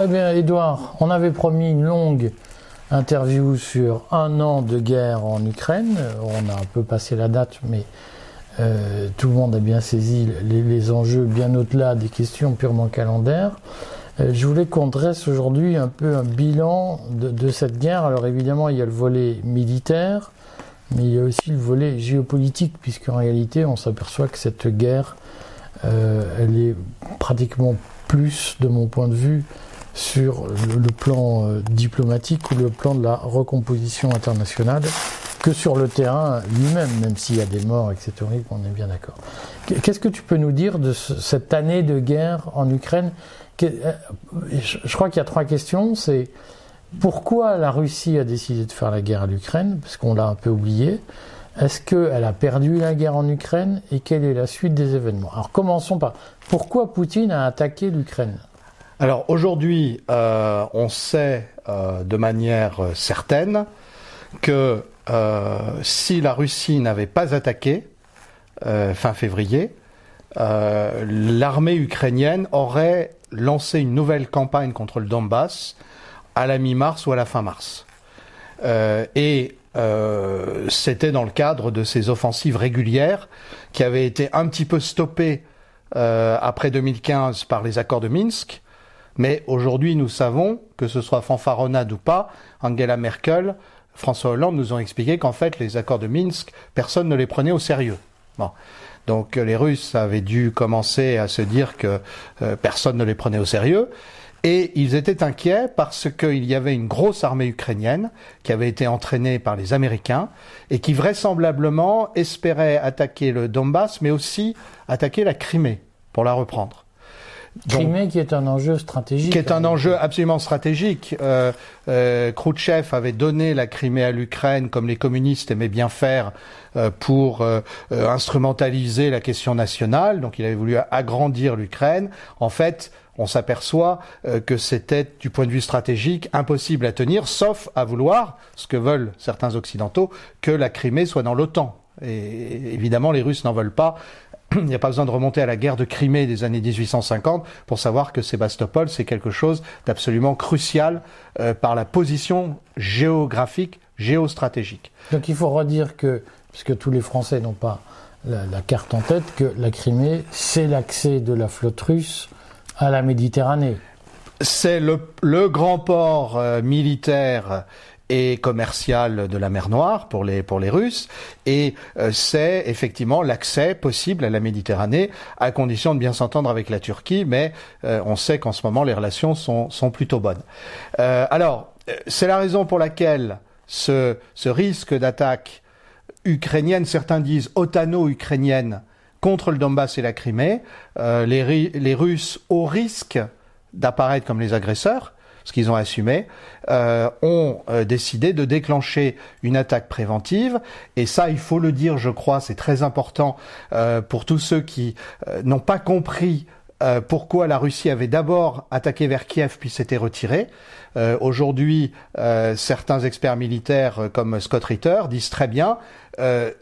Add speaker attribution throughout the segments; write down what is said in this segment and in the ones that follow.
Speaker 1: Eh bien, Edouard, on avait promis une longue interview sur un an de guerre en Ukraine. On a un peu passé la date, mais euh, tout le monde a bien saisi les, enjeux bien au-delà des questions purement calendaires. Euh, je voulais qu'on dresse aujourd'hui un peu un bilan de, cette guerre. Alors évidemment, il y a le volet militaire, mais il y a aussi le volet géopolitique, puisqu'en réalité, on s'aperçoit que cette guerre, euh, elle est pratiquement plus, de mon point de vue, sur le, plan euh, diplomatique ou le plan de la recomposition internationale que sur le terrain lui-même, même s'il y a des morts, etc. On est bien d'accord. Qu'est-ce que tu peux nous dire de cette année de guerre en Ukraine? Euh, Je crois qu'il y a trois questions. C'est pourquoi la Russie a décidé de faire la guerre à l'Ukraine, parce qu'on l'a un peu oublié. Est-ce qu'elle a perdu la guerre en Ukraine? Et quelle est la suite des événements? Alors commençons par pourquoi Poutine a attaqué l'Ukraine?
Speaker 2: Alors aujourd'hui, euh, on sait euh, de manière certaine que euh, si la Russie n'avait pas attaqué fin février, l'armée ukrainienne aurait lancé une nouvelle campagne contre le Donbass à la mi-mars ou à la fin mars. et euh, c'était dans le cadre de ces offensives régulières qui avaient été un petit peu stoppées euh, après 2015 par les accords de Minsk. Mais aujourd'hui, nous savons, que ce soit fanfaronnade ou pas, Angela Merkel, François Hollande nous ont expliqué qu'en fait, les accords de Minsk, personne ne les prenait au sérieux. Bon. Donc les Russes avaient dû commencer à se dire que euh, personne ne les prenait au sérieux. Et ils étaient inquiets parce qu'il y avait une grosse armée ukrainienne qui avait été entraînée par les Américains et qui vraisemblablement espérait attaquer le Donbass, mais aussi attaquer la Crimée pour la reprendre.
Speaker 1: Crimée qui est un enjeu stratégique.
Speaker 2: Qui est un enjeu absolument stratégique. Euh, euh, Khrouchtchev avait donné la Crimée à l'Ukraine, comme les communistes aimaient bien faire, euh, pour euh, euh, instrumentaliser la question nationale. Donc il avait voulu agrandir l'Ukraine. En fait, on s'aperçoit euh, que c'était, du point de vue stratégique, impossible à tenir, sauf à vouloir, ce que veulent certains occidentaux, que la Crimée soit dans l'OTAN. Et évidemment, les Russes n'en veulent pas. Il n'y a pas besoin de remonter à la guerre de Crimée des années 1850 pour savoir que Sébastopol, c'est quelque chose d'absolument crucial euh, par la position géographique, géostratégique.
Speaker 1: Donc il faut redire que, puisque tous les Français n'ont pas la, la, carte en tête, que la Crimée, c'est l'accès de la flotte russe à la Méditerranée.
Speaker 2: C'est le, grand port euh, militaire et commercial de la mer Noire pour les pour les Russes et euh, c'est effectivement l'accès possible à la Méditerranée à condition de bien s'entendre avec la Turquie mais euh, on sait qu'en ce moment les relations sont sont plutôt bonnes. alors c'est la raison pour laquelle ce ce risque d'attaque ukrainienne certains disent otano-ukrainienne contre le Donbass et la Crimée, euh, les, Russes, au risque d'apparaître comme les agresseurs, ce qu'ils ont assumé, euh, ont euh, décidé de déclencher une attaque préventive. Et ça, il faut le dire, je crois, c'est très important pour tous ceux qui n'ont pas compris pourquoi la Russie avait d'abord attaqué vers Kiev puis s'était retirée. Aujourd'hui, certains experts militaires comme Scott Ritter disent très bien,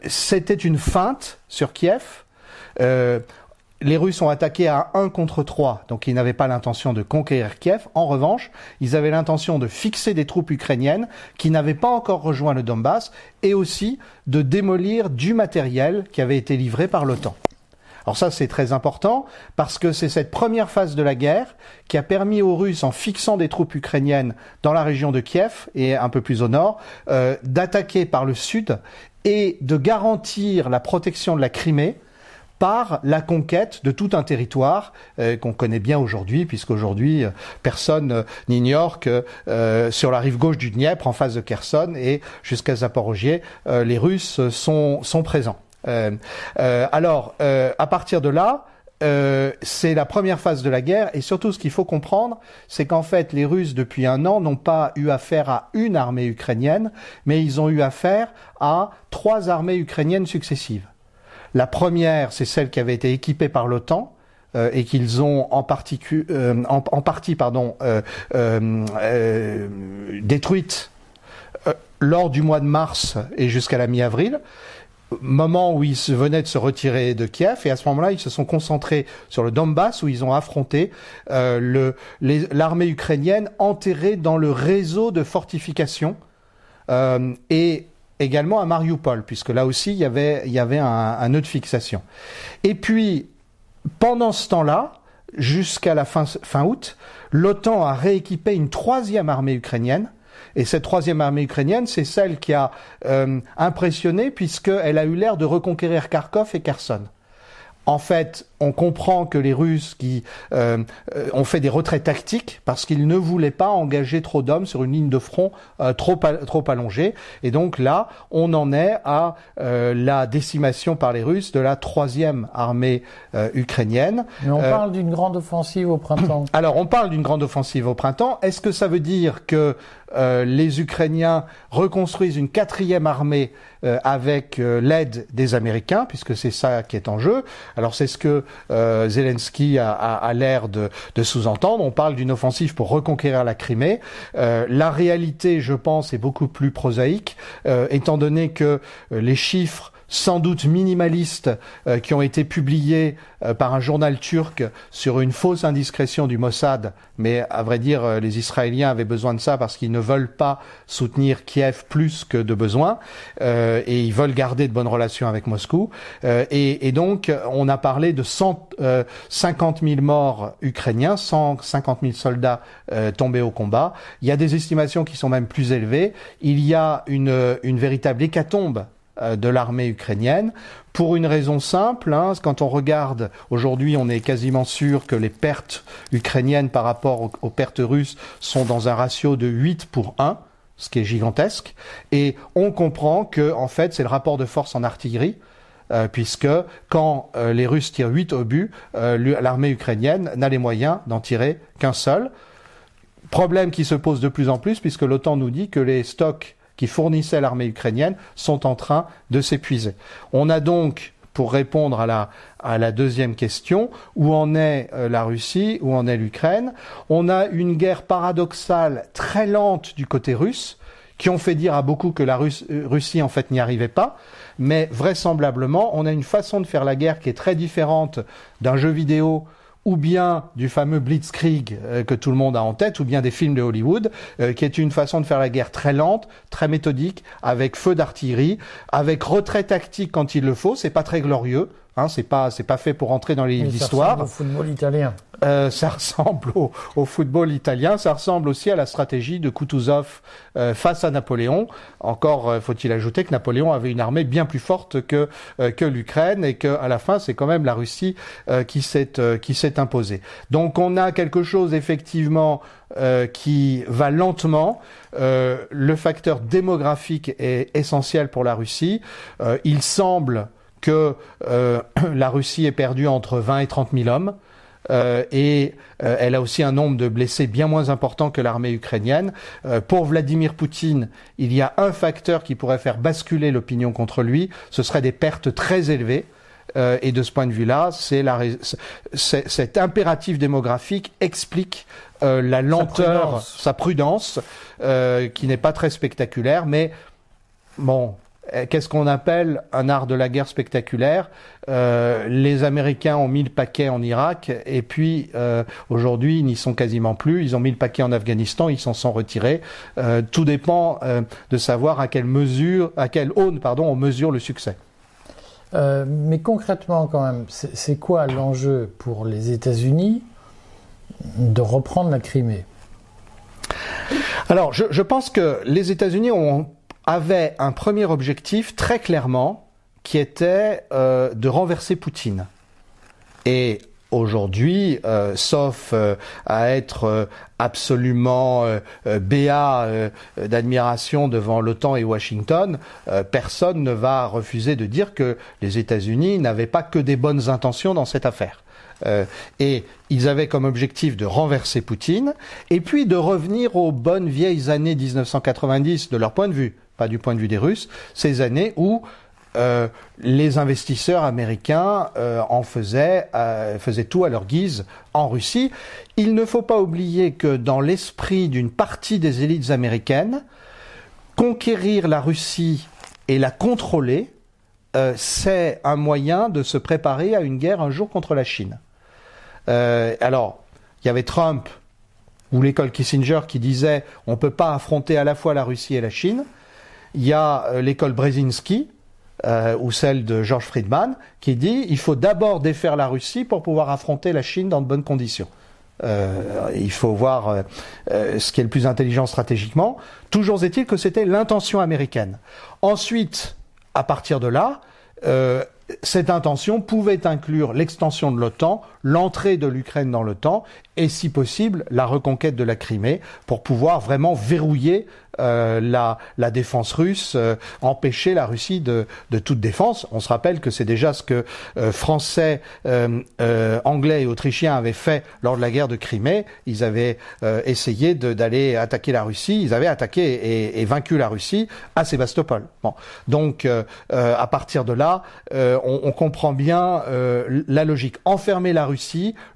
Speaker 2: c'était une feinte sur Kiev euh, les Russes ont attaqué à 1 contre 3, donc ils n'avaient pas l'intention de conquérir Kiev. En revanche, ils avaient l'intention de fixer des troupes ukrainiennes qui n'avaient pas encore rejoint le Donbass et aussi de démolir du matériel qui avait été livré par l'OTAN. Alors ça, c'est très important parce que c'est cette première phase de la guerre qui a permis aux Russes, en fixant des troupes ukrainiennes dans la région de Kiev et un peu plus au nord, euh, d'attaquer par le sud et de garantir la protection de la Crimée par la conquête de tout un territoire euh, qu'on connaît bien aujourd'hui, puisqu'aujourd'hui euh, personne euh, n'ignore que sur la rive gauche du Dniepr, en face de Kherson et jusqu'à Zaporogier, les Russes sont, sont présents. alors, à partir de là, c'est la première phase de la guerre et surtout ce qu'il faut comprendre, c'est qu'en fait les Russes depuis un an n'ont pas eu affaire à une armée ukrainienne, mais ils ont eu affaire à trois armées ukrainiennes successives. La première, c'est celle qui avait été équipée par l'OTAN. Euh, et qu'ils ont en, euh, en, partie pardon, euh, détruite lors du mois de mars et jusqu'à la mi-avril. moment où ils venaient de se retirer de Kiev et à ce moment-là ils se sont concentrés sur le Donbass où ils ont affronté l'armée ukrainienne enterrée dans le réseau de fortifications et également à Mariupol, puisque là aussi il y avait, un nœud de fixation. Et puis, pendant ce temps-là, jusqu'à la fin, fin août, l'OTAN a rééquipé une troisième armée ukrainienne. Et cette troisième armée ukrainienne, c'est celle qui a euh, impressionné puisqu'elle a eu l'air de reconquérir Kharkov et Kherson. En fait, on comprend que les Russes qui euh, euh, ont fait des retraits tactiques parce qu'ils ne voulaient pas engager trop d'hommes sur une ligne de front euh, trop trop allongée. Et donc là, on en est à la décimation par les Russes de la troisième armée ukrainienne.
Speaker 1: Mais on parle d'une grande offensive au printemps.
Speaker 2: Alors, on parle d'une grande offensive au printemps. Est-ce que ça veut dire que les Ukrainiens reconstruisent une quatrième armée avec l'aide des Américains, puisque c'est ça qui est en jeu. Alors c'est ce que euh, Zelensky a, l'air de, de sous-entendre. On parle d'une offensive pour reconquérir la Crimée. Euh, la réalité, je pense, est beaucoup plus prosaïque, euh, étant donné que les chiffres sans doute minimalistes euh, qui ont été publiés euh, par un journal turc sur une fausse indiscrétion du Mossad, mais à vrai dire, euh, les Israéliens avaient besoin de ça parce qu'ils ne veulent pas soutenir Kiev plus que de besoin, et ils veulent garder de bonnes relations avec Moscou. Et, et, donc, on a parlé de 150 000 morts ukrainiens, 150 000 soldats tombés au combat. Il y a des estimations qui sont même plus élevées. Il y a une, une véritable hécatombe euh, de l'armée ukrainienne pour une raison simple. Hein, quand on regarde aujourd'hui, on est quasiment sûr que les pertes ukrainiennes par rapport aux, pertes russes sont dans un ratio de 8 pour 1 ce qui est gigantesque, et on comprend que en fait c'est le rapport de force en artillerie, euh, puisque quand euh, les Russes tirent 8 obus, l'armée ukrainienne n'a les moyens d'en tirer qu'un seul. Problème qui se pose de plus en plus, puisque l'OTAN nous dit que les stocks fournissaient l'armée ukrainienne sont en train de s'épuiser. On a donc pour répondre à la, à la deuxième question, où en est euh, la Russie, où en est l'Ukraine On a une guerre paradoxale très lente du côté russe, qui ont fait dire à beaucoup que la euh, Russie en fait n'y arrivait pas, mais vraisemblablement on a une façon de faire la guerre qui est très différente d'un jeu vidéo ou bien du fameux Blitzkrieg euh, que tout le monde a en tête, ou bien des films de Hollywood, euh, qui est une façon de faire la guerre très lente, très méthodique, avec feu d'artillerie, avec retrait tactique quand il le faut. C'est pas très glorieux, Hein, c'est pas c'est pas fait pour entrer dans les livres d'histoire.
Speaker 1: Au football italien.
Speaker 2: Euh, ça ressemble au, au, football italien. Ça ressemble aussi à la stratégie de Kutuzov euh, face à Napoléon. Encore euh, faut-il ajouter que Napoléon avait une armée bien plus forte que euh, que l'Ukraine et que à la fin c'est quand même la Russie euh, qui s'est qui s'est imposée. Donc on a quelque chose effectivement qui va lentement. le facteur démographique est essentiel pour la Russie. il semble que euh, la Russie est perdue entre 20 et 30 000 hommes. Euh, et euh, elle a aussi un nombre de blessés bien moins important que l'armée ukrainienne. pour Vladimir Poutine, il y a un facteur qui pourrait faire basculer l'opinion contre lui, ce serait des pertes très élevées. et de ce point de vue-là, c'est cet impératif démographique explique la lenteur, sa prudence, qui n'est pas très spectaculaire, mais bon, euh, qu'est-ce qu'on appelle un art de la guerre spectaculaire euh, Les Américains ont mis le paquet en Irak et puis euh, aujourd'hui ils n'y sont quasiment plus. Ils ont mis le paquet en Afghanistan, ils s'en sont retirés. Euh, tout dépend euh, de savoir à quelle mesure, à quelle aune, pardon, on mesure le succès.
Speaker 1: mais concrètement, quand même, c'est quoi l'enjeu pour les États-Unis de reprendre la Crimée?
Speaker 2: Alors, je, je pense que les États-Unis ont avait un premier objectif très clairement qui était euh, de renverser Poutine. Et aujourd'hui, euh, sauf euh, à être absolument béat d'admiration devant l'OTAN et Washington, personne ne va refuser de dire que les États-Unis n'avaient pas que des bonnes intentions dans cette affaire. et ils avaient comme objectif de renverser Poutine et puis de revenir aux bonnes vieilles années 1990 de leur point de vue pas du point de vue des Russes, ces années où euh, les investisseurs américains euh, en faisaient, euh, faisaient tout à leur guise en Russie. Il ne faut pas oublier que dans l'esprit d'une partie des élites américaines, conquérir la Russie et la contrôler c'est un moyen de se préparer à une guerre un jour contre la Chine. Alors, il y avait Trump ou l'école Kissinger qui disait on ne peut pas affronter à la fois la Russie et la Chine. Il y a euh, l'école Brzezinski ou celle de George Friedman qui dit il faut d'abord défaire la Russie pour pouvoir affronter la Chine dans de bonnes conditions. il faut voir ce qui est le plus intelligent stratégiquement. Toujours est-il que c'était l'intention américaine. Ensuite, à partir de là, euh, cette intention pouvait inclure l'extension de l'OTAN, l'entrée de l'Ukraine dans l'OTAN et, si possible, la reconquête de la Crimée pour pouvoir vraiment verrouiller euh, la, la, défense russe, euh, empêcher la Russie de, de, toute défense. On se rappelle que c'est déjà ce que euh, Français, Anglais et Autrichiens avaient fait lors de la guerre de Crimée. Ils avaient essayé d'aller attaquer la Russie. Ils avaient attaqué et, et vaincu la Russie à Sébastopol. Bon. Donc, à partir de là, on, on, comprend bien la logique. Enfermer la Russie,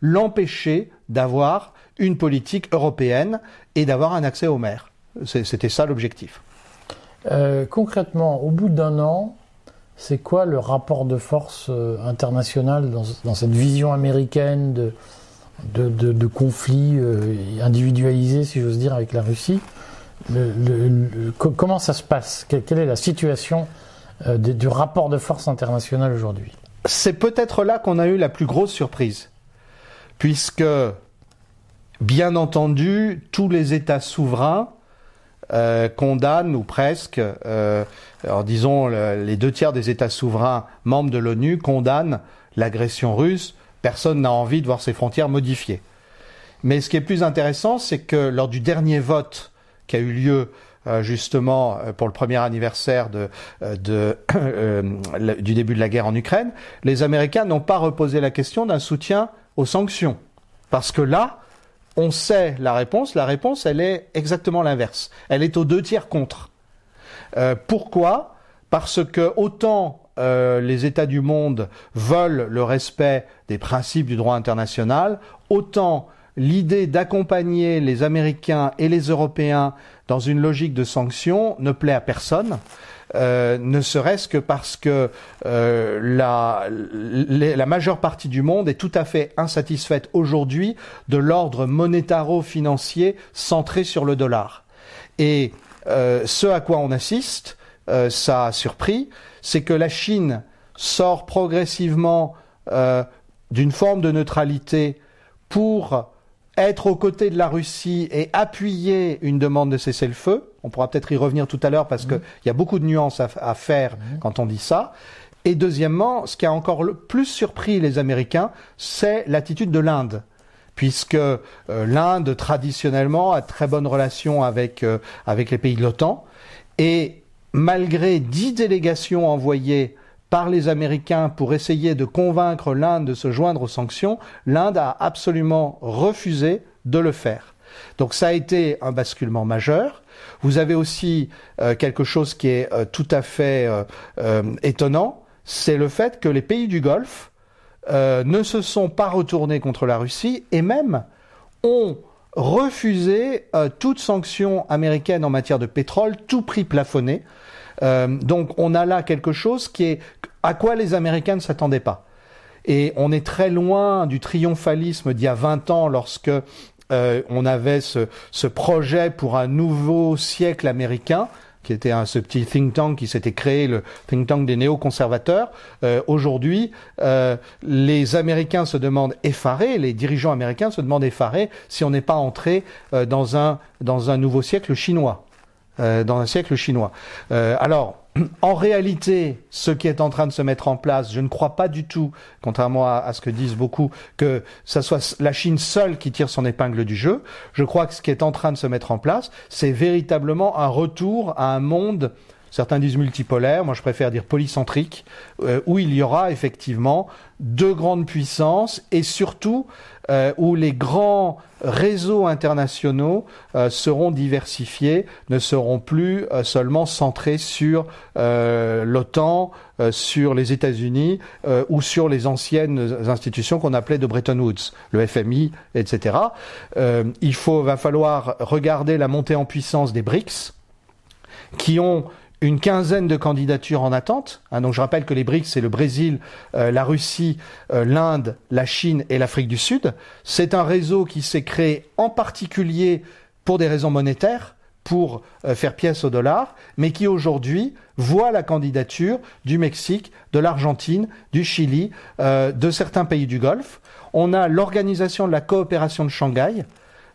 Speaker 2: l'empêcher d'avoir une politique européenne et d'avoir un accès aux mers. C'était ça l'objectif.
Speaker 1: Euh, concrètement, au bout d'un an, c'est quoi le rapport de force euh, international dans, cette vision américaine de, de, conflit euh, individualisé, si j'ose dire, avec la Russie? Comment ça se passe? Quelle, est la situation du rapport de force international aujourd'hui?
Speaker 2: C'est peut-être là qu'on a eu la plus grosse surprise, puisque, bien entendu, tous les États souverains euh, condamnent ou presque, euh, alors disons les deux tiers des États souverains membres de l'ONU condamnent l'agression russe. Personne n'a envie de voir ses frontières modifiées. Mais ce qui est plus intéressant, c'est que lors du dernier vote qui a eu lieu justement pour le premier anniversaire de du début de la guerre en Ukraine, les Américains n'ont pas reposé la question d'un soutien aux sanctions. Parce que là, on sait la réponse. La réponse, elle est exactement l'inverse. Elle est aux deux tiers contre. Euh, pourquoi? Parce que autant euh, les États du monde veulent le respect des principes du droit international, autant l'idée d'accompagner les Américains et les Européens dans une logique de sanctions ne plaît à personne. Euh, ne serait-ce que parce que euh, la, la, majeure partie du monde est tout à fait insatisfaite aujourd'hui de l'ordre monétaro-financier centré sur le dollar. Et euh, ce à quoi on assiste, ça a surpris, c'est que la Chine sort progressivement d'une forme de neutralité pour être aux côtés de la Russie et appuyer une demande de cessez-le-feu. On pourra peut-être y revenir tout à l'heure parce mmh. qu'il y a beaucoup de nuances à, faire mmh. quand on dit ça. Et deuxièmement, ce qui a encore le plus surpris les Américains, c'est l'attitude de l'Inde puisque euh, l'Inde traditionnellement a de très bonnes relations avec euh, avec les pays de l'OTAN et malgré dix délégations envoyées par les Américains pour essayer de convaincre l'Inde de se joindre aux sanctions, l'Inde a absolument refusé de le faire. Donc ça a été un basculement majeur. Vous avez aussi euh, quelque chose qui est euh, tout à fait euh, étonnant, c'est le fait que les pays du Golfe ne se sont pas retournés contre la Russie et même ont refusé toute sanction américaine en matière de pétrole, tout prix plafonné. Euh, donc on a là quelque chose qui est à quoi les Américains ne s'attendaient pas. Et on est très loin du triomphalisme d'il y a 20 ans lorsque euh, on avait ce, projet pour un nouveau siècle américain qui était un, ce petit think tank qui s'était créé, le think tank des néoconservateurs. Euh, Aujourd'hui, euh, les Américains se demandent effarés, les dirigeants américains se demandent effarés si on n'est pas entré dans un dans un nouveau siècle chinois. Euh, dans un siècle chinois. Euh, alors, en réalité, ce qui est en train de se mettre en place, je ne crois pas du tout, contrairement à, ce que disent beaucoup, que ce soit la Chine seule qui tire son épingle du jeu. Je crois que ce qui est en train de se mettre en place, c'est véritablement un retour à un monde Certains disent multipolaire, moi je préfère dire polycentrique, euh, où il y aura effectivement deux grandes puissances et surtout euh, où les grands réseaux internationaux euh, seront diversifiés, ne seront plus seulement centrés sur l'OTAN, sur les États-Unis ou sur les anciennes institutions qu'on appelait de Bretton Woods, le FMI, etc. il faut, va falloir regarder la montée en puissance des BRICS, qui ont une quinzaine de candidatures en attente. Hein, donc je rappelle que les BRICS, c'est le Brésil, euh, la Russie, euh, l'Inde, la Chine et l'Afrique du Sud. C'est un réseau qui s'est créé en particulier pour des raisons monétaires, pour euh, faire pièce au dollar, mais qui aujourd'hui voit la candidature du Mexique, de l'Argentine, du Chili, de certains pays du Golfe. On a l'organisation de la coopération de Shanghai,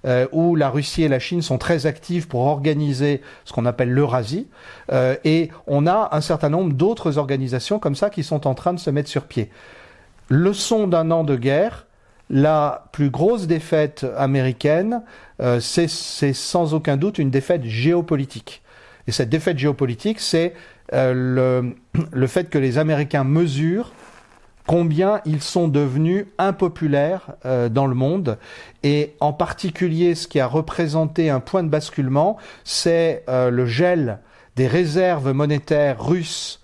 Speaker 2: euh, où la Russie et la Chine sont très actives pour organiser ce qu'on appelle l'Eurasie. Euh, et on a un certain nombre d'autres organisations comme ça qui sont en train de se mettre sur pied. Leçon d'un an de guerre, la plus grosse défaite américaine, euh, c'est sans aucun doute une défaite géopolitique. Et cette défaite géopolitique, c'est le, le fait que les Américains mesurent combien ils sont devenus impopulaires euh, dans le monde. Et en particulier, ce qui a représenté un point de basculement, c'est euh, le gel des réserves monétaires russes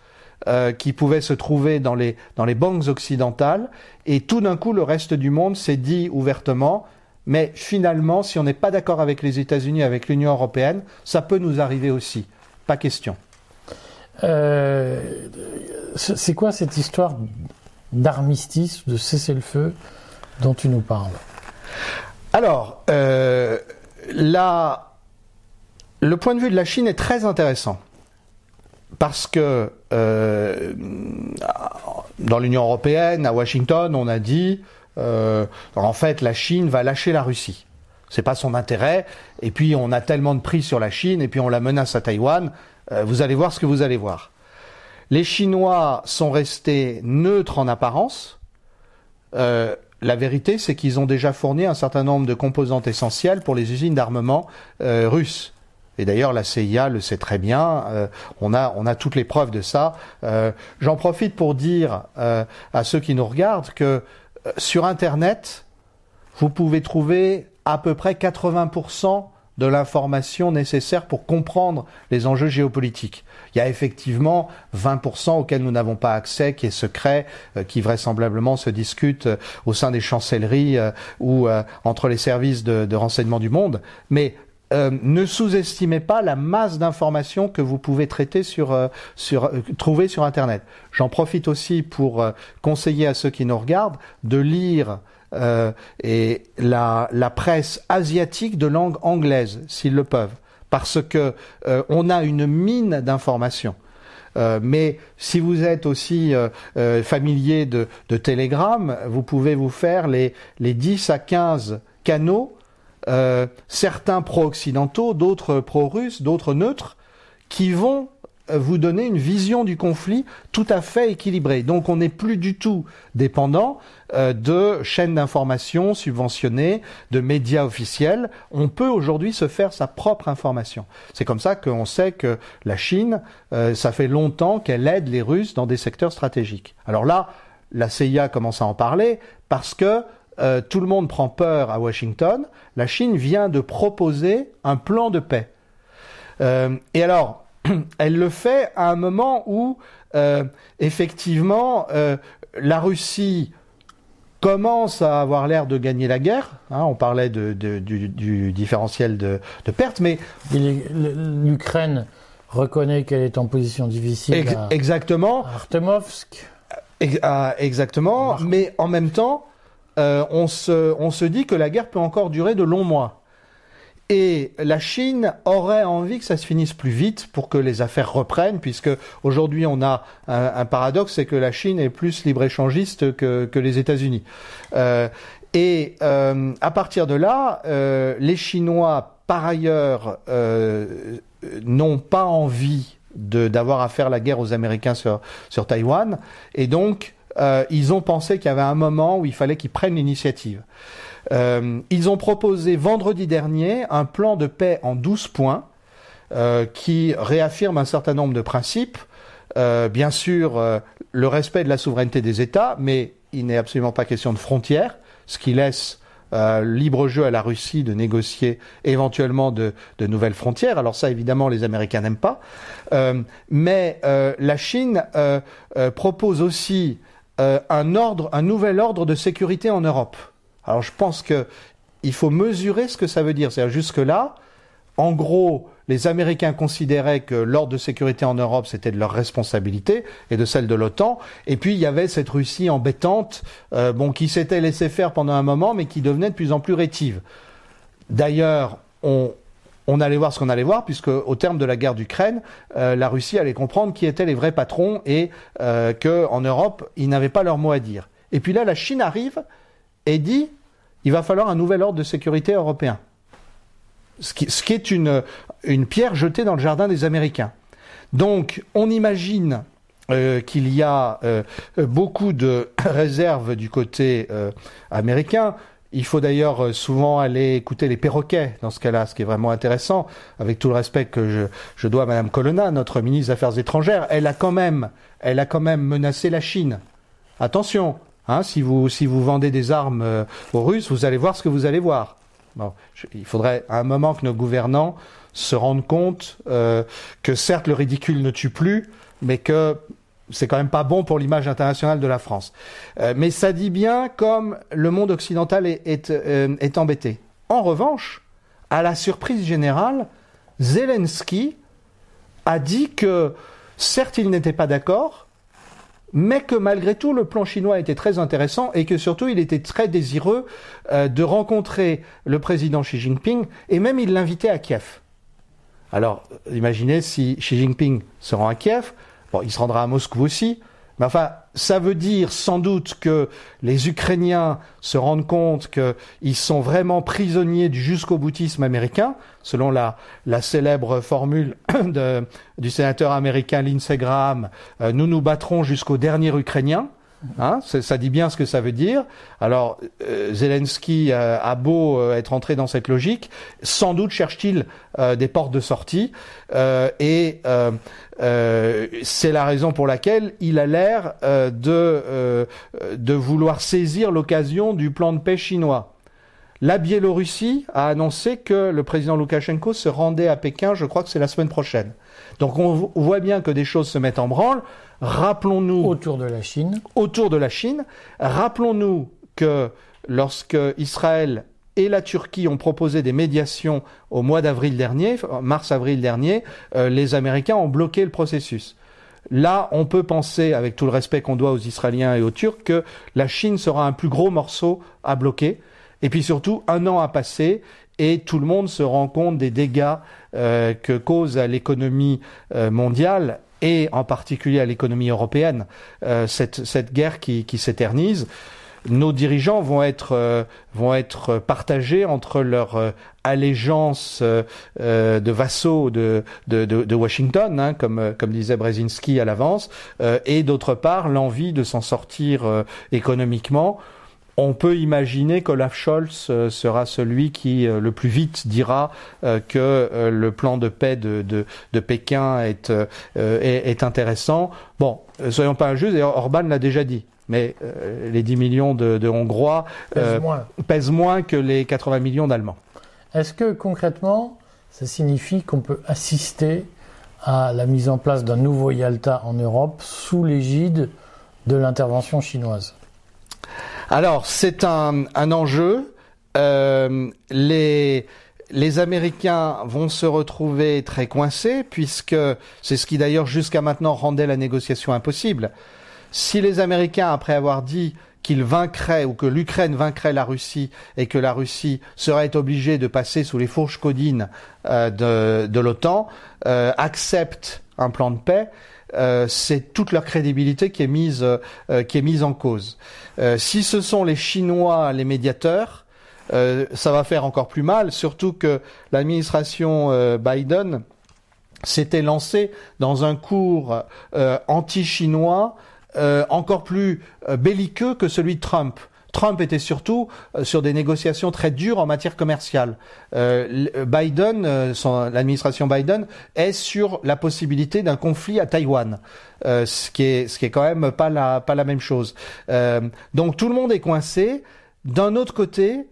Speaker 2: euh, qui pouvaient se trouver dans les, dans les banques occidentales. Et tout d'un coup, le reste du monde s'est dit ouvertement, mais finalement, si on n'est pas d'accord avec les États-Unis, avec l'Union européenne, ça peut nous arriver aussi. Pas question.
Speaker 1: c'est quoi cette histoire d'armistice, de cessez-le-feu dont tu nous parles
Speaker 2: Alors, euh, le point de vue de la Chine est très intéressant. Parce que euh, dans l'Union européenne, à Washington, on a dit euh, en fait la Chine va lâcher la Russie. C'est pas son intérêt. Et puis on a tellement de prix sur la Chine, et puis on la menace à Taïwan. vous allez voir ce que vous allez voir. Les Chinois sont restés neutres en apparence. Euh, la vérité, c'est qu'ils ont déjà fourni un certain nombre de composantes essentielles pour les usines d'armement euh, russes. Et d'ailleurs, la CIA le sait très bien. Euh, on a on a toutes les preuves de ça. J'en profite pour dire à ceux qui nous regardent que sur Internet, vous pouvez trouver à peu près 80 de l'information nécessaire pour comprendre les enjeux géopolitiques. Il y a effectivement 20% auxquels nous n'avons pas accès, qui est secret, euh, qui vraisemblablement se discute euh, au sein des chancelleries euh, ou entre les services de, renseignement du monde. Mais ne sous-estimez pas la masse d'informations que vous pouvez traiter sur, sur trouver sur Internet. J'en profite aussi pour conseiller à ceux qui nous regardent de lire euh, et la, la, presse asiatique de langue anglaise, s'ils le peuvent, parce que euh, on a une mine d'informations. Euh, mais si vous êtes aussi euh, familier de, de, Telegram, vous pouvez vous faire les, les 10 à 15 canaux, certains pro-occidentaux, d'autres pro-russes, d'autres neutres, qui vont vous donner une vision du conflit tout à fait équilibrée. Donc on n'est plus du tout dépendant euh, de chaînes d'information subventionnées, de médias officiels. On peut aujourd'hui se faire sa propre information. C'est comme ça qu'on sait que la Chine, euh, ça fait longtemps qu'elle aide les Russes dans des secteurs stratégiques. Alors là, la CIA commence à en parler parce que euh, tout le monde prend peur à Washington. La Chine vient de proposer un plan de paix. et alors, elle le fait à un moment où, euh, effectivement, euh, la Russie commence à avoir l'air de gagner la guerre. Hein, on parlait de, du, différentiel de, pertes, mais
Speaker 1: l'Ukraine reconnaît qu'elle est en position difficile.
Speaker 2: exactement.
Speaker 1: Artemovsk.
Speaker 2: Ah, exactement. Mais en même temps, euh, on, se, on se dit que la guerre peut encore durer de longs mois. Et la Chine aurait envie que ça se finisse plus vite pour que les affaires reprennent, puisque aujourd'hui on a un, paradoxe, c'est que la Chine est plus libre-échangiste que, que, les États-Unis. Euh, et euh, à partir de là, euh, les Chinois, par ailleurs, euh, n'ont pas envie d'avoir à faire la guerre aux Américains sur, sur Taïwan, et donc ils ont pensé qu'il y avait un moment où il fallait qu'ils prennent l'initiative. Euh, ils ont proposé vendredi dernier un plan de paix en 12 points euh, qui réaffirme un certain nombre de principes. Euh, bien sûr, le respect de la souveraineté des États, mais il n'est absolument pas question de frontières, ce qui laisse libre jeu à la Russie de négocier éventuellement de, nouvelles frontières. Alors ça, évidemment, les Américains n'aiment pas. mais la Chine propose aussi un nouvel ordre de sécurité en Europe. Alors je pense que il faut mesurer ce que ça veut dire. C'est-à-dire jusque-là, en gros, les Américains considéraient que l'ordre de sécurité en Europe, c'était de leur responsabilité et de celle de l'OTAN. Et puis, il y avait cette Russie embêtante, euh, bon, qui s'était laissé faire pendant un moment, mais qui devenait de plus en plus rétive. D'ailleurs, on, on allait voir ce qu'on allait voir, puisque au terme de la guerre d'Ukraine, euh, la Russie allait comprendre qui étaient les vrais patrons et euh, qu'en Europe, ils n'avaient pas leur mot à dire. Et puis là, la Chine arrive et dit il va falloir un nouvel ordre de sécurité européen. Ce qui, est une, pierre jetée dans le jardin des Américains. Donc, on imagine euh, qu'il y a euh, beaucoup de réserves du côté euh, américain. Il faut d'ailleurs souvent aller écouter les perroquets dans ce cas-là, ce qui est vraiment intéressant, avec tout le respect que je, je dois à Madame Colonna, notre ministre des Affaires étrangères. Elle a quand même, elle a quand même menacé la Chine. Attention, hein, si vous si vous vendez des armes euh, aux Russes, vous allez voir ce que vous allez voir. Bon, il faudrait à un moment que nos gouvernants se rendent compte euh, que certes le ridicule ne tue plus, mais que c'est quand même pas bon pour l'image internationale de la France. Euh, mais ça dit bien comme le monde occidental est, est, euh, est, embêté. En revanche, à la surprise générale, Zelensky a dit que certes il n'était pas d'accord, mais que malgré tout le plan chinois était très intéressant et que surtout il était très désireux euh, de rencontrer le président Xi Jinping et même il l'invitait à Kiev. Alors imaginez si Xi Jinping se rend à Kiev, Bon, il se rendra à Moscou aussi. Mais enfin, ça veut dire sans doute que les Ukrainiens se rendent compte qu'ils sont vraiment prisonniers du jusqu'au boutisme américain, selon la, célèbre formule du sénateur américain Lindsey Graham, euh, nous nous battrons jusqu'au dernier Ukrainien. Hein, ça dit bien ce que ça veut dire. Alors, euh, Zelensky a beau euh, être entré dans cette logique, sans doute cherche-t-il euh, des portes de sortie, euh, et c'est la raison pour laquelle il a l'air de vouloir saisir l'occasion du plan de paix chinois. La Biélorussie a annoncé que le président Loukachenko se rendait à Pékin, je crois que c'est la semaine prochaine. Donc on voit bien que des choses se mettent en branle. Rappelons-nous.
Speaker 1: Autour de la Chine.
Speaker 2: Autour de la Chine. Rappelons-nous que lorsque Israël et la Turquie ont proposé des médiations au mois d'avril dernier, mars-avril dernier, euh, les Américains ont bloqué le processus. Là, on peut penser, avec tout le respect qu'on doit aux Israéliens et aux Turcs, que la Chine sera un plus gros morceau à bloquer. Et puis surtout, un an a passé et tout le monde se rend compte des dégâts euh, que cause à l'économie euh, mondiale et en particulier à l'économie européenne euh, cette, cette, guerre qui, s'éternise. Nos dirigeants vont être vont être partagés entre leur allégeance de vassaux de, de, de, de Washington, hein, comme, comme disait Brzezinski à l'avance, et d'autre part l'envie de s'en sortir économiquement on peut imaginer qu'Olaf Scholz euh, sera celui qui euh, le plus vite dira euh, que le plan de paix de, de, de Pékin est, est, est, intéressant. Bon, soyons pas injustes, et Orban l'a déjà dit. Mais les 10 millions de, de Hongrois
Speaker 1: pèsent moins.
Speaker 2: pèsent moins que les 80 millions d'Allemands.
Speaker 1: Est-ce que concrètement, ça signifie qu'on peut assister à la mise en place d'un nouveau Yalta en Europe sous l'égide de l'intervention chinoise?
Speaker 2: Alors, c'est un, enjeu. Euh, les, Américains vont se retrouver très coincés, puisque c'est ce qui d'ailleurs jusqu'à maintenant rendait la négociation impossible. Si les Américains, après avoir dit qu'ils vaincraient ou que l'Ukraine vaincrait la Russie et que la Russie serait obligée de passer sous les fourches codines euh, de, de l'OTAN, euh, acceptent un plan de paix, euh, c'est toute leur crédibilité qui est mise, euh, qui est mise en cause. Euh, si ce sont les Chinois les médiateurs, ça va faire encore plus mal, surtout que l'administration Biden s'était lancée dans un cours anti-chinois encore plus belliqueux que celui de Trump. Trump était surtout euh, sur des négociations très dures en matière commerciale. Euh, Biden, euh, l'administration Biden, est sur la possibilité d'un conflit à Taïwan, ce qui est ce qui est quand même pas la pas la même chose. Donc tout le monde est coincé. D'un autre côté,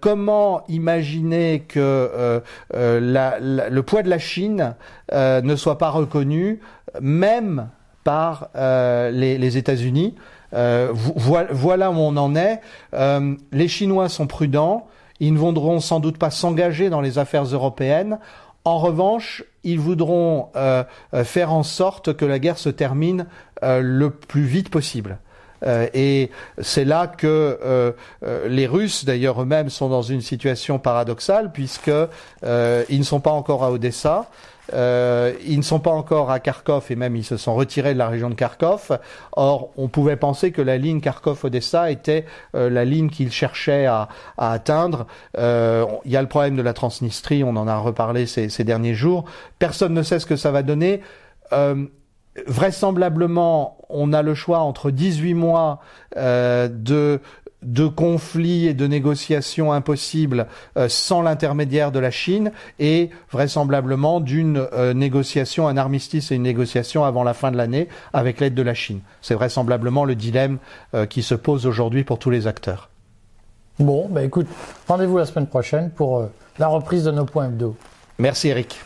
Speaker 2: comment imaginer que le poids de la Chine ne soit pas reconnu, même par les, les États-Unis? Euh, voilà où on en est. Euh, les Chinois sont prudents. Ils ne voudront sans doute pas s'engager dans les affaires européennes. En revanche, ils voudront euh, euh, faire en sorte que la guerre se termine euh, le plus vite possible. et c'est là que les Russes, d'ailleurs eux-mêmes, sont dans une situation paradoxale puisque ils ne sont pas encore à Odessa. Euh, ils ne sont pas encore à Kharkov et même ils se sont retirés de la région de Kharkov. Or, on pouvait penser que la ligne Kharkov-Odessa était euh, la ligne qu'ils cherchaient à, à atteindre. Euh, il y a le problème de la Transnistrie, on en a reparlé ces, ces derniers jours. Personne ne sait ce que ça va donner. Euh, vraisemblablement, on a le choix entre 18 mois euh, de de conflits et de négociations impossibles euh, sans l'intermédiaire de la Chine et vraisemblablement d'une euh, négociation, un armistice et une négociation avant la fin de l'année avec l'aide de la Chine. C'est vraisemblablement le dilemme euh, qui se pose aujourd'hui pour tous les acteurs.
Speaker 1: Bon, bah écoute, rendez-vous la semaine prochaine pour la reprise de nos points hebdo.
Speaker 2: Merci Eric.